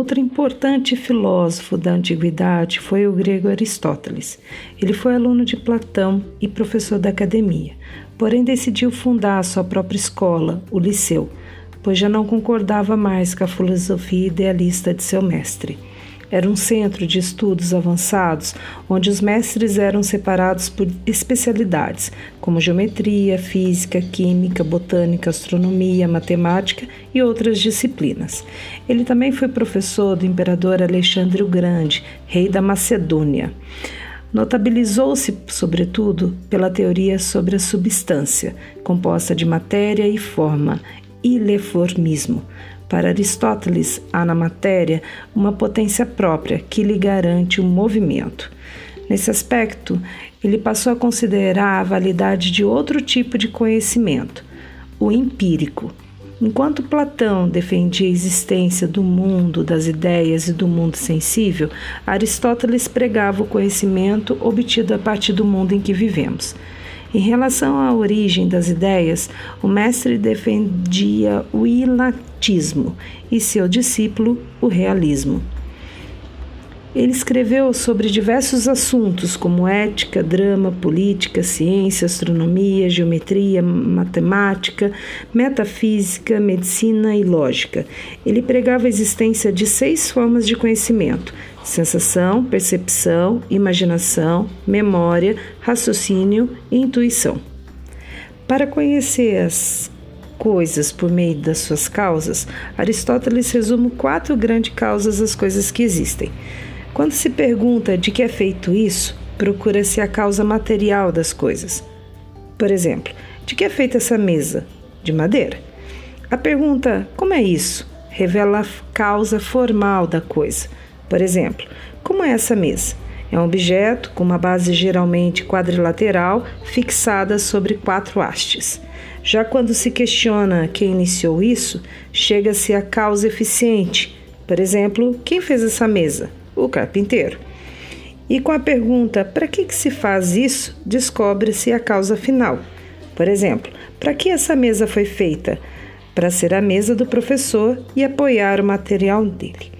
Outro importante filósofo da antiguidade foi o grego Aristóteles. Ele foi aluno de Platão e professor da academia, porém decidiu fundar sua própria escola, o Liceu, pois já não concordava mais com a filosofia idealista de seu mestre. Era um centro de estudos avançados, onde os mestres eram separados por especialidades, como geometria, física, química, botânica, astronomia, matemática e outras disciplinas. Ele também foi professor do imperador Alexandre o Grande, rei da Macedônia. Notabilizou-se, sobretudo, pela teoria sobre a substância, composta de matéria e forma, ileformismo, para Aristóteles, há na matéria uma potência própria que lhe garante o movimento. Nesse aspecto, ele passou a considerar a validade de outro tipo de conhecimento, o empírico. Enquanto Platão defendia a existência do mundo, das ideias e do mundo sensível, Aristóteles pregava o conhecimento obtido a partir do mundo em que vivemos. Em relação à origem das ideias, o mestre defendia o ilatismo e seu discípulo o realismo. Ele escreveu sobre diversos assuntos como ética, drama, política, ciência, astronomia, geometria, matemática, metafísica, medicina e lógica. Ele pregava a existência de seis formas de conhecimento: sensação, percepção, imaginação, memória, raciocínio e intuição. Para conhecer as coisas por meio das suas causas, Aristóteles resume quatro grandes causas das coisas que existem. Quando se pergunta de que é feito isso, procura-se a causa material das coisas. Por exemplo, de que é feita essa mesa? De madeira. A pergunta como é isso revela a causa formal da coisa. Por exemplo, como é essa mesa? É um objeto com uma base geralmente quadrilateral fixada sobre quatro hastes. Já quando se questiona quem iniciou isso, chega-se à causa eficiente. Por exemplo, quem fez essa mesa? o carpinteiro. E com a pergunta para que, que se faz isso, descobre-se a causa final. Por exemplo, para que essa mesa foi feita? Para ser a mesa do professor e apoiar o material dele.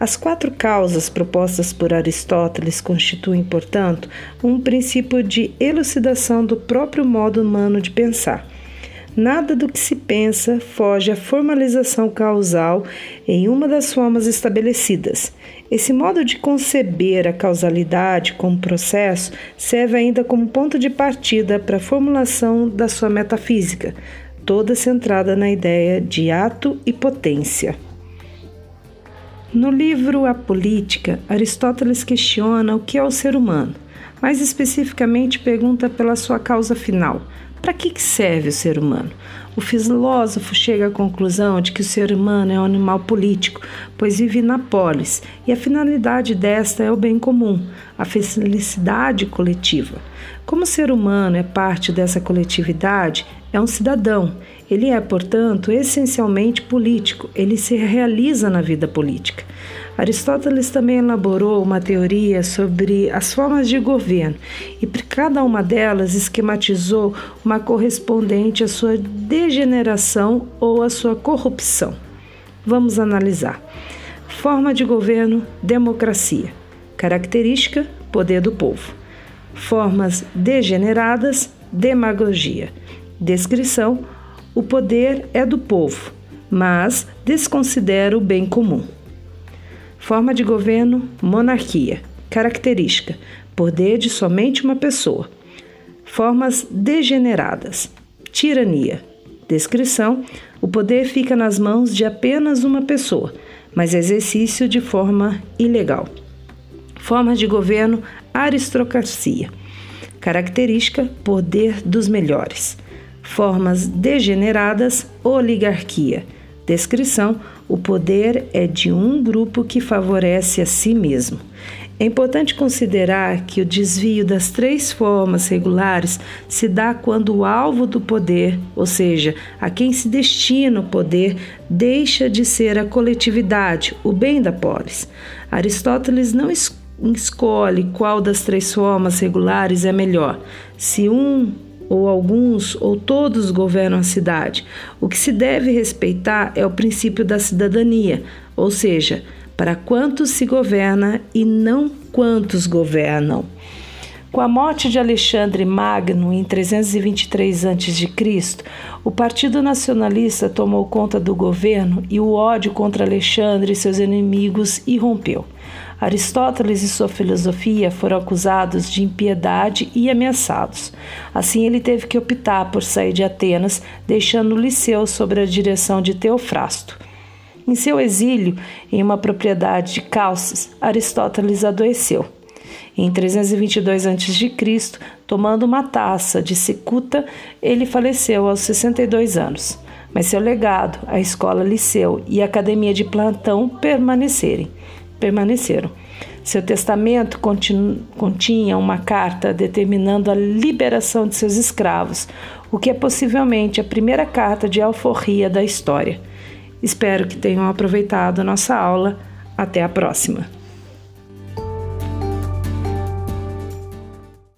As quatro causas propostas por Aristóteles constituem, portanto, um princípio de elucidação do próprio modo humano de pensar. Nada do que se pensa foge à formalização causal em uma das formas estabelecidas. Esse modo de conceber a causalidade como processo serve ainda como ponto de partida para a formulação da sua metafísica, toda centrada na ideia de ato e potência. No livro A Política, Aristóteles questiona o que é o ser humano. Mais especificamente, pergunta pela sua causa final. Para que serve o ser humano? O filósofo chega à conclusão de que o ser humano é um animal político, pois vive na polis, e a finalidade desta é o bem comum, a felicidade coletiva. Como o ser humano é parte dessa coletividade, é um cidadão. Ele é, portanto, essencialmente político, ele se realiza na vida política. Aristóteles também elaborou uma teoria sobre as formas de governo e para cada uma delas esquematizou uma correspondente à sua degeneração ou à sua corrupção. Vamos analisar. Forma de governo: democracia. Característica: poder do povo. Formas degeneradas: demagogia. Descrição: o poder é do povo, mas desconsidera o bem comum. Forma de governo: monarquia. Característica: poder de somente uma pessoa. Formas degeneradas: tirania. Descrição: o poder fica nas mãos de apenas uma pessoa, mas exercício de forma ilegal. Formas de governo: aristocracia. Característica: poder dos melhores. Formas degeneradas: oligarquia. Descrição: o poder é de um grupo que favorece a si mesmo. É importante considerar que o desvio das três formas regulares se dá quando o alvo do poder, ou seja, a quem se destina o poder, deixa de ser a coletividade, o bem da polis. Aristóteles não escolhe qual das três formas regulares é melhor. Se um ou alguns ou todos governam a cidade. O que se deve respeitar é o princípio da cidadania, ou seja, para quantos se governa e não quantos governam. Com a morte de Alexandre Magno em 323 a.C., o Partido Nacionalista tomou conta do governo e o ódio contra Alexandre e seus inimigos irrompeu. Aristóteles e sua filosofia foram acusados de impiedade e ameaçados. Assim, ele teve que optar por sair de Atenas, deixando o Liceu sob a direção de Teofrasto. Em seu exílio, em uma propriedade de Calces, Aristóteles adoeceu. Em 322 a.C., tomando uma taça de cicuta, ele faleceu aos 62 anos. Mas seu legado, a escola Liceu e a academia de Platão permanecerem, permaneceram. Seu testamento continha uma carta determinando a liberação de seus escravos, o que é possivelmente a primeira carta de alforria da história. Espero que tenham aproveitado a nossa aula. Até a próxima!